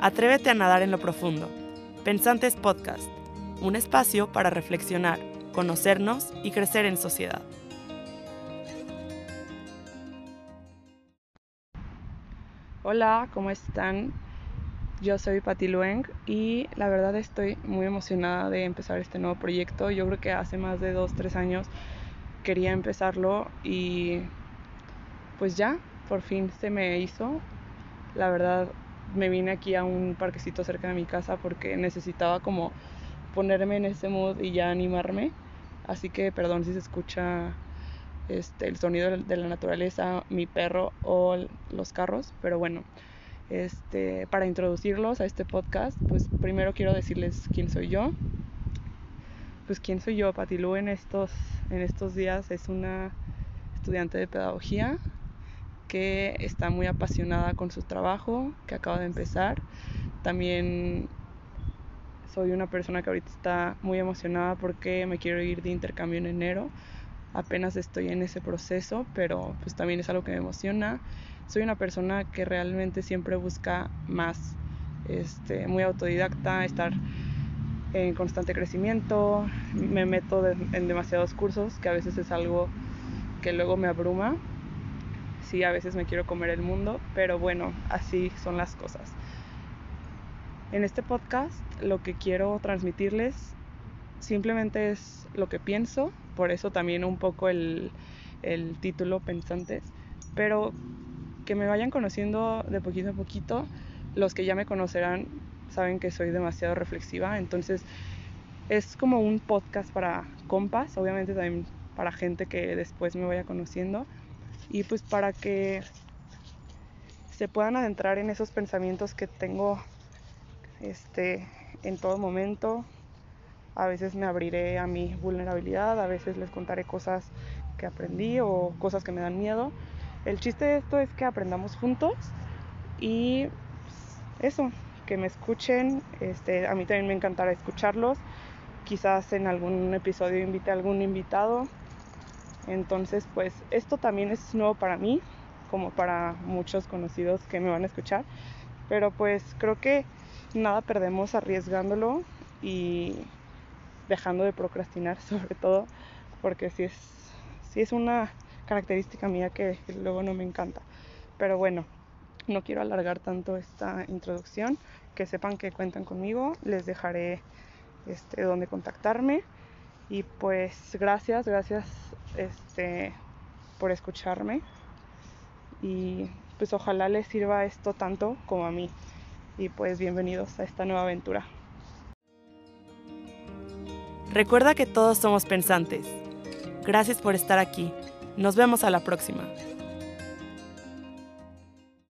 Atrévete a nadar en lo profundo. Pensantes Podcast, un espacio para reflexionar, conocernos y crecer en sociedad. Hola, ¿cómo están? Yo soy Patti Lueng y la verdad estoy muy emocionada de empezar este nuevo proyecto. Yo creo que hace más de dos, tres años quería empezarlo y pues ya, por fin se me hizo. La verdad me vine aquí a un parquecito cerca de mi casa porque necesitaba como ponerme en ese mood y ya animarme. Así que perdón si se escucha este, el sonido de la naturaleza, mi perro o los carros, pero bueno, este, para introducirlos a este podcast, pues primero quiero decirles quién soy yo. Pues quién soy yo, Patilú en estos, en estos días es una estudiante de pedagogía que está muy apasionada con su trabajo, que acaba de empezar. También soy una persona que ahorita está muy emocionada porque me quiero ir de intercambio en enero. Apenas estoy en ese proceso, pero pues también es algo que me emociona. Soy una persona que realmente siempre busca más, este, muy autodidacta, estar en constante crecimiento. Me meto en demasiados cursos, que a veces es algo que luego me abruma, sí, a veces me quiero comer el mundo, pero bueno, así son las cosas. En este podcast lo que quiero transmitirles simplemente es lo que pienso, por eso también un poco el, el título Pensantes, pero que me vayan conociendo de poquito a poquito. Los que ya me conocerán saben que soy demasiado reflexiva, entonces es como un podcast para compas, obviamente también para gente que después me vaya conociendo y pues para que se puedan adentrar en esos pensamientos que tengo este, en todo momento. A veces me abriré a mi vulnerabilidad, a veces les contaré cosas que aprendí o cosas que me dan miedo. El chiste de esto es que aprendamos juntos y pues, eso, que me escuchen. Este, a mí también me encantará escucharlos. Quizás en algún episodio invite a algún invitado entonces, pues esto también es nuevo para mí, como para muchos conocidos que me van a escuchar. Pero pues creo que nada perdemos arriesgándolo y dejando de procrastinar sobre todo, porque si es, sí es una característica mía que luego no me encanta. Pero bueno, no quiero alargar tanto esta introducción, que sepan que cuentan conmigo, les dejaré este, donde contactarme y pues gracias, gracias este, por escucharme. Y pues ojalá les sirva esto tanto como a mí. Y pues bienvenidos a esta nueva aventura. Recuerda que todos somos pensantes. Gracias por estar aquí. Nos vemos a la próxima.